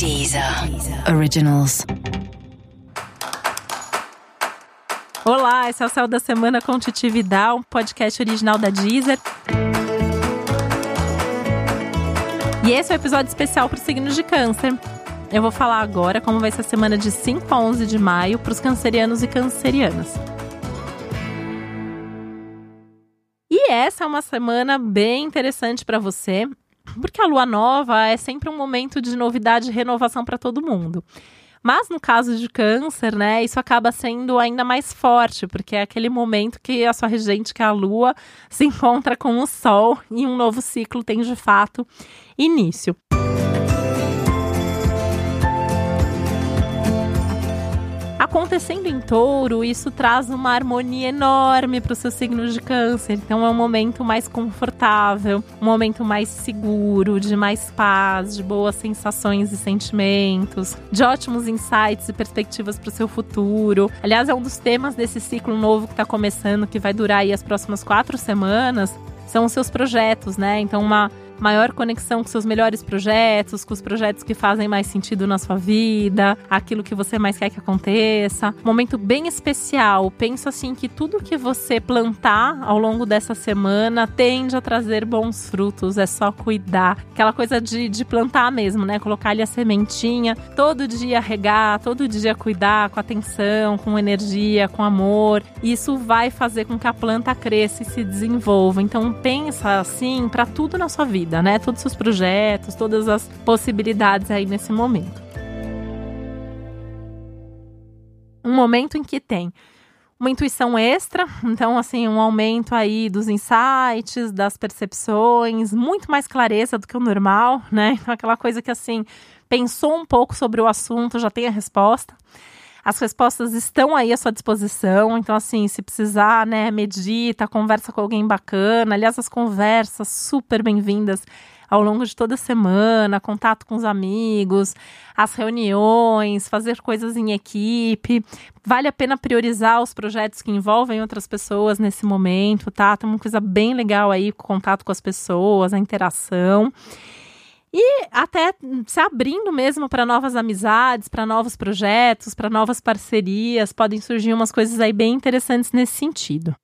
Deezer Originals. Olá, esse é o Céu da Semana com Titi Vidal, um podcast original da Deezer. E esse é o um episódio especial para os signos de câncer. Eu vou falar agora como vai ser a semana de 5 a 11 de maio para os cancerianos e cancerianas. E essa é uma semana bem interessante para você, porque a lua nova é sempre um momento de novidade e renovação para todo mundo. Mas no caso de câncer, né, isso acaba sendo ainda mais forte, porque é aquele momento que a sua regente, que é a lua, se encontra com o sol e um novo ciclo tem de fato início. Acontecendo em touro, isso traz uma harmonia enorme para o seu signo de câncer. Então é um momento mais confortável, um momento mais seguro, de mais paz, de boas sensações e sentimentos, de ótimos insights e perspectivas para o seu futuro. Aliás, é um dos temas desse ciclo novo que está começando, que vai durar aí as próximas quatro semanas, são os seus projetos, né? Então, uma maior conexão com seus melhores projetos, com os projetos que fazem mais sentido na sua vida, aquilo que você mais quer que aconteça. Momento bem especial. Penso assim que tudo que você plantar ao longo dessa semana tende a trazer bons frutos. É só cuidar. Aquela coisa de, de plantar mesmo, né? Colocar ali a sementinha, todo dia regar, todo dia cuidar com atenção, com energia, com amor. Isso vai fazer com que a planta cresça e se desenvolva. Então pensa assim para tudo na sua vida vida, né? Todos os projetos, todas as possibilidades aí nesse momento. Um momento em que tem uma intuição extra, então assim, um aumento aí dos insights, das percepções, muito mais clareza do que o normal, né? Então aquela coisa que assim, pensou um pouco sobre o assunto, já tem a resposta. As respostas estão aí à sua disposição, então assim, se precisar, né, medita, conversa com alguém bacana. Aliás, as conversas super bem-vindas ao longo de toda a semana, contato com os amigos, as reuniões, fazer coisas em equipe. Vale a pena priorizar os projetos que envolvem outras pessoas nesse momento, tá? Tem uma coisa bem legal aí, contato com as pessoas, a interação. E até se abrindo mesmo para novas amizades, para novos projetos, para novas parcerias, podem surgir umas coisas aí bem interessantes nesse sentido.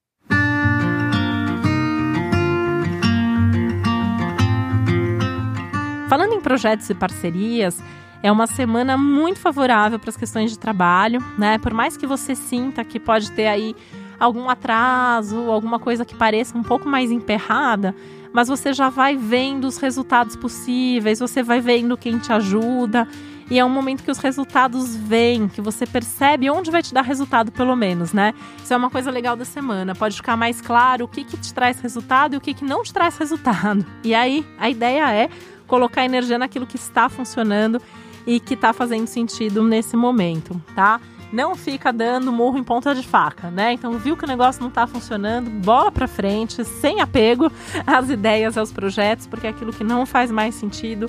Falando em projetos e parcerias, é uma semana muito favorável para as questões de trabalho, né? Por mais que você sinta que pode ter aí algum atraso, alguma coisa que pareça um pouco mais emperrada, mas você já vai vendo os resultados possíveis, você vai vendo quem te ajuda. E é um momento que os resultados vêm, que você percebe onde vai te dar resultado, pelo menos, né? Isso é uma coisa legal da semana. Pode ficar mais claro o que, que te traz resultado e o que, que não te traz resultado. E aí, a ideia é colocar energia naquilo que está funcionando e que está fazendo sentido nesse momento, tá? Não fica dando murro em ponta de faca, né? Então, viu que o negócio não está funcionando, bola para frente, sem apego às ideias, aos projetos, porque é aquilo que não faz mais sentido,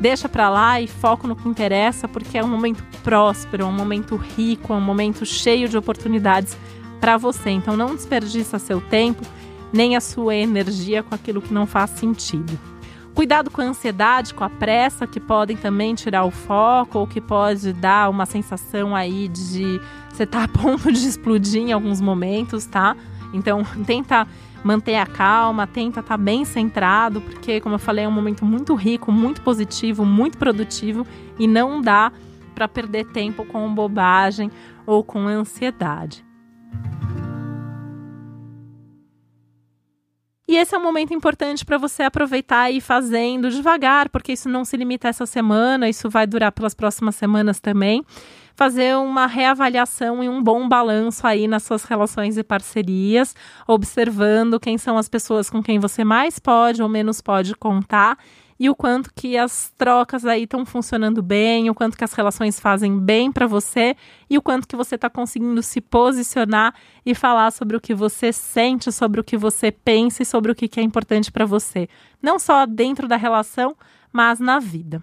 deixa para lá e foco no que interessa, porque é um momento próspero, é um momento rico, é um momento cheio de oportunidades para você. Então, não desperdiça seu tempo nem a sua energia com aquilo que não faz sentido. Cuidado com a ansiedade, com a pressa, que podem também tirar o foco ou que pode dar uma sensação aí de você tá a ponto de explodir em alguns momentos, tá? Então, tenta manter a calma, tenta estar tá bem centrado, porque, como eu falei, é um momento muito rico, muito positivo, muito produtivo e não dá para perder tempo com bobagem ou com ansiedade. E esse é um momento importante para você aproveitar e ir fazendo devagar, porque isso não se limita a essa semana, isso vai durar pelas próximas semanas também. Fazer uma reavaliação e um bom balanço aí nas suas relações e parcerias, observando quem são as pessoas com quem você mais pode ou menos pode contar e o quanto que as trocas aí estão funcionando bem, o quanto que as relações fazem bem para você e o quanto que você está conseguindo se posicionar e falar sobre o que você sente, sobre o que você pensa e sobre o que, que é importante para você, não só dentro da relação, mas na vida.